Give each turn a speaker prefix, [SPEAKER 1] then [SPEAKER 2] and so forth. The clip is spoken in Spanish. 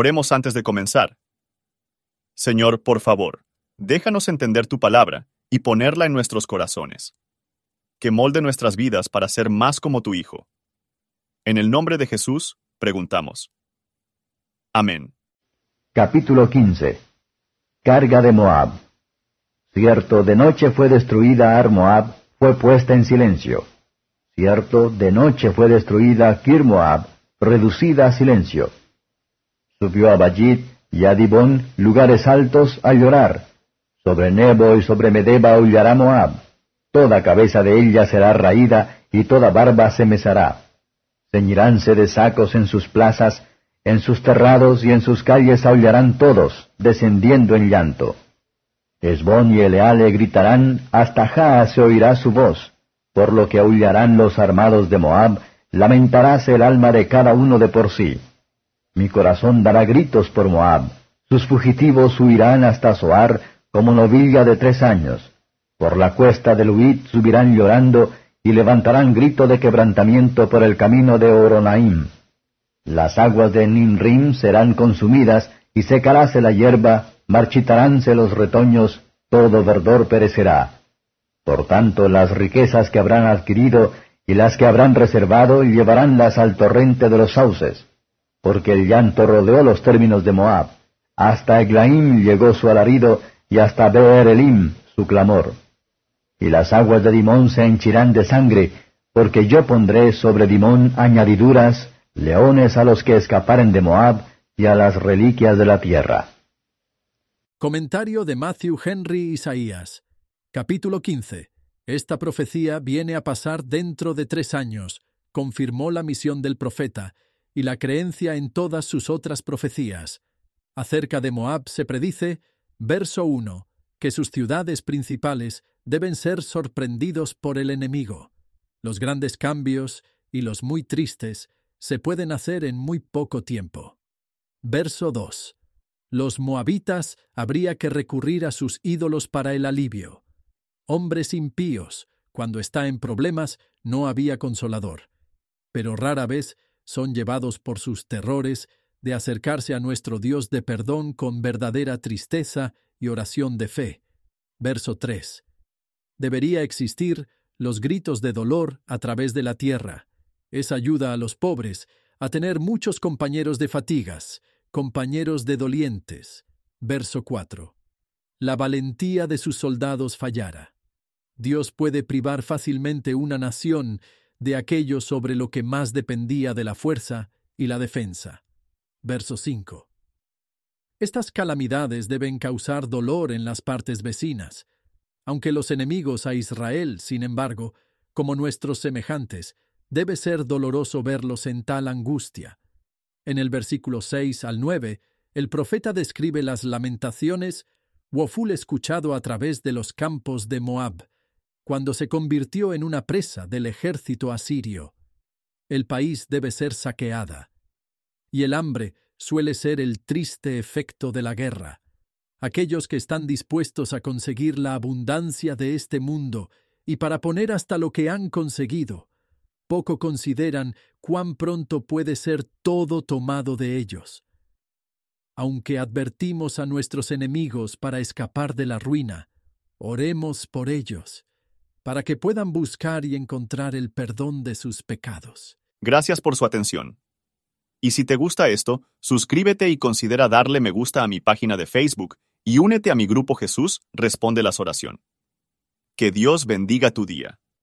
[SPEAKER 1] Oremos antes de comenzar. Señor, por favor, déjanos entender tu palabra y ponerla en nuestros corazones. Que molde nuestras vidas para ser más como tu Hijo. En el nombre de Jesús, preguntamos. Amén.
[SPEAKER 2] Capítulo 15 Carga de Moab Cierto, de noche fue destruida Ar Moab, fue puesta en silencio. Cierto, de noche fue destruida Kir Moab, reducida a silencio. Subió a Bajit y a Dibón, lugares altos, a llorar. Sobre Nebo y sobre Medeba aullará Moab. Toda cabeza de ella será raída, y toda barba se mesará. Ceñiránse de sacos en sus plazas, en sus terrados y en sus calles aullarán todos, descendiendo en llanto. Esbón y Eleale gritarán, hasta Jaa se oirá su voz, por lo que aullarán los armados de Moab, lamentaráse el alma de cada uno de por sí. Mi corazón dará gritos por Moab. Sus fugitivos huirán hasta Zoar como novilla de tres años. Por la cuesta de Luit subirán llorando y levantarán grito de quebrantamiento por el camino de Oronaim. Las aguas de Ninrim serán consumidas y secaráse la hierba, marchitaránse los retoños, todo verdor perecerá. Por tanto, las riquezas que habrán adquirido y las que habrán reservado llevaránlas al torrente de los sauces porque el llanto rodeó los términos de Moab. Hasta Eglaim llegó su alarido, y hasta Beer Elim su clamor. Y las aguas de Dimón se henchirán de sangre, porque yo pondré sobre Dimón añadiduras, leones a los que escaparen de Moab, y a las reliquias de la tierra.
[SPEAKER 3] Comentario de Matthew Henry Isaías. Capítulo 15. Esta profecía viene a pasar dentro de tres años. Confirmó la misión del profeta y la creencia en todas sus otras profecías. Acerca de Moab se predice, verso 1, que sus ciudades principales deben ser sorprendidos por el enemigo. Los grandes cambios y los muy tristes se pueden hacer en muy poco tiempo. Verso 2. Los moabitas habría que recurrir a sus ídolos para el alivio. Hombres impíos, cuando está en problemas, no había consolador. Pero rara vez son llevados por sus terrores de acercarse a nuestro Dios de perdón con verdadera tristeza y oración de fe. Verso 3. Debería existir los gritos de dolor a través de la tierra. Es ayuda a los pobres a tener muchos compañeros de fatigas, compañeros de dolientes. Verso 4. La valentía de sus soldados fallara. Dios puede privar fácilmente una nación de aquello sobre lo que más dependía de la fuerza y la defensa. Verso 5. Estas calamidades deben causar dolor en las partes vecinas, aunque los enemigos a Israel, sin embargo, como nuestros semejantes, debe ser doloroso verlos en tal angustia. En el versículo 6 al 9, el profeta describe las lamentaciones Woful escuchado a través de los campos de Moab, cuando se convirtió en una presa del ejército asirio. El país debe ser saqueada. Y el hambre suele ser el triste efecto de la guerra. Aquellos que están dispuestos a conseguir la abundancia de este mundo y para poner hasta lo que han conseguido, poco consideran cuán pronto puede ser todo tomado de ellos. Aunque advertimos a nuestros enemigos para escapar de la ruina, oremos por ellos para que puedan buscar y encontrar el perdón de sus pecados.
[SPEAKER 1] Gracias por su atención. Y si te gusta esto, suscríbete y considera darle me gusta a mi página de Facebook y únete a mi grupo Jesús Responde las Oración. Que Dios bendiga tu día.